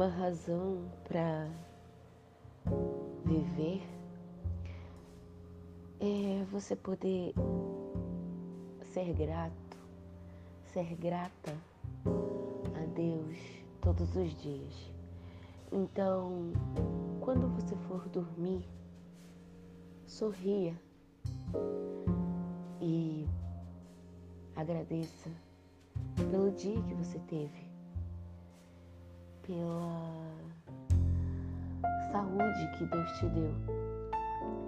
uma razão para viver é você poder ser grato, ser grata a Deus todos os dias. Então, quando você for dormir, sorria e agradeça pelo dia que você teve, pela saúde que Deus te deu.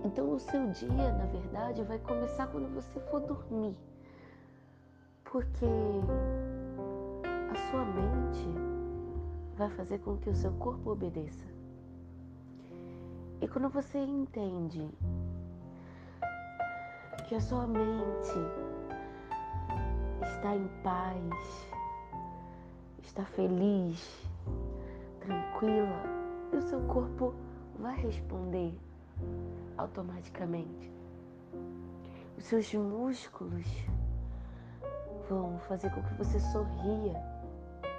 Então, o seu dia, na verdade, vai começar quando você for dormir, porque a sua mente vai fazer com que o seu corpo obedeça. E quando você entende que a sua mente está em paz, está feliz, tranquila, e o seu corpo vai responder automaticamente. Os seus músculos vão fazer com que você sorria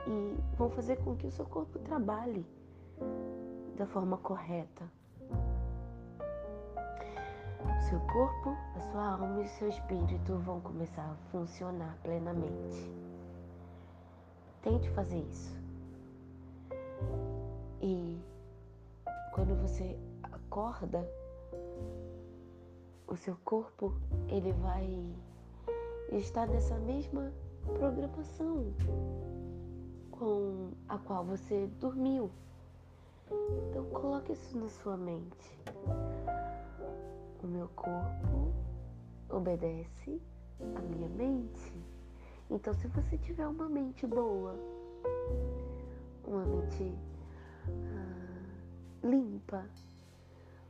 e vão fazer com que o seu corpo trabalhe da forma correta. O seu corpo, a sua alma e o seu espírito vão começar a funcionar plenamente. Tente fazer isso. E quando você acorda, o seu corpo ele vai estar nessa mesma programação com a qual você dormiu. Então coloque isso na sua mente. O meu corpo obedece à minha mente. Então se você tiver uma mente boa, uma mente ah, limpa,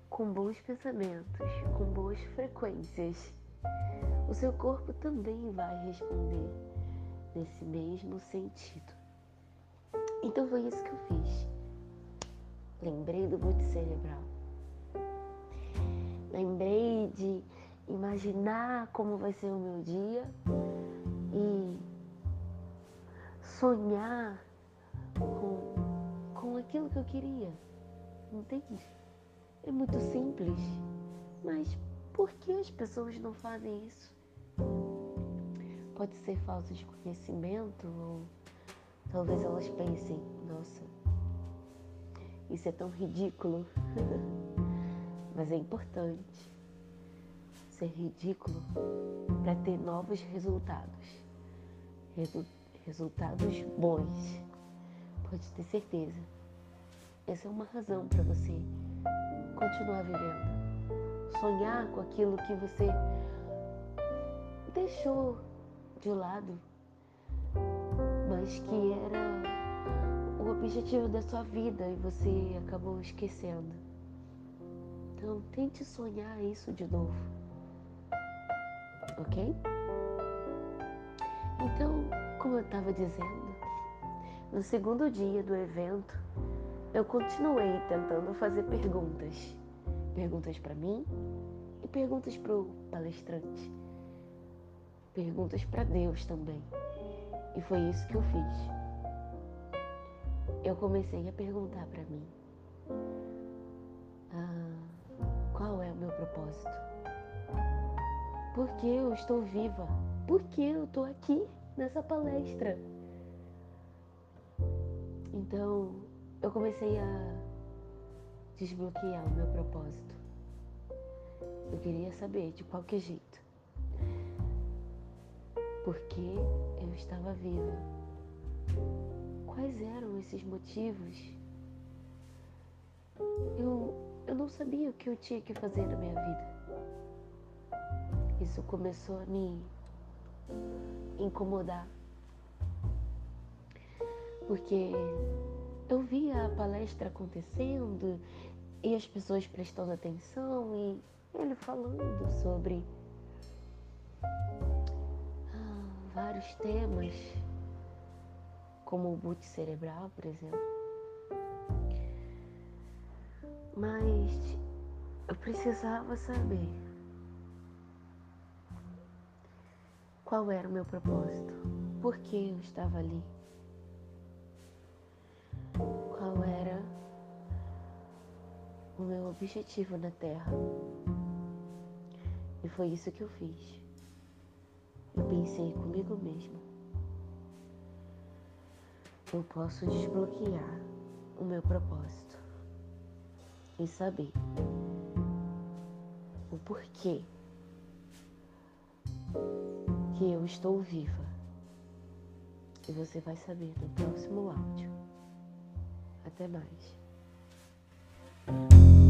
com bons pensamentos, com boas frequências, o seu corpo também vai responder nesse mesmo sentido. Então foi isso que eu fiz. Lembrei do boot cerebral. Lembrei de imaginar como vai ser o meu dia e sonhar com, com aquilo que eu queria. Entende? É muito simples, mas por que as pessoas não fazem isso? Pode ser falta de conhecimento ou Talvez elas pensem, nossa, isso é tão ridículo. Mas é importante ser ridículo para ter novos resultados. Resu resultados bons. Pode ter certeza. Essa é uma razão para você continuar vivendo. Sonhar com aquilo que você deixou de lado mas que era o objetivo da sua vida e você acabou esquecendo. Então, tente sonhar isso de novo. Ok? Então, como eu estava dizendo, no segundo dia do evento, eu continuei tentando fazer perguntas. Perguntas para mim e perguntas para o palestrante. Perguntas para Deus também. E foi isso que eu fiz. Eu comecei a perguntar para mim: ah, qual é o meu propósito? Por que eu estou viva? Por que eu estou aqui nessa palestra? Então, eu comecei a desbloquear o meu propósito. Eu queria saber de qualquer jeito porque eu estava viva. Quais eram esses motivos? Eu, eu não sabia o que eu tinha que fazer na minha vida. Isso começou a me incomodar. Porque eu via a palestra acontecendo e as pessoas prestando atenção e ele falando sobre vários temas, como o boot cerebral, por exemplo. Mas eu precisava saber qual era o meu propósito, por que eu estava ali, o meu objetivo na Terra. E foi isso que eu fiz. Eu pensei comigo mesmo. Eu posso desbloquear o meu propósito e saber o porquê que eu estou viva. E você vai saber no próximo áudio. Até mais. you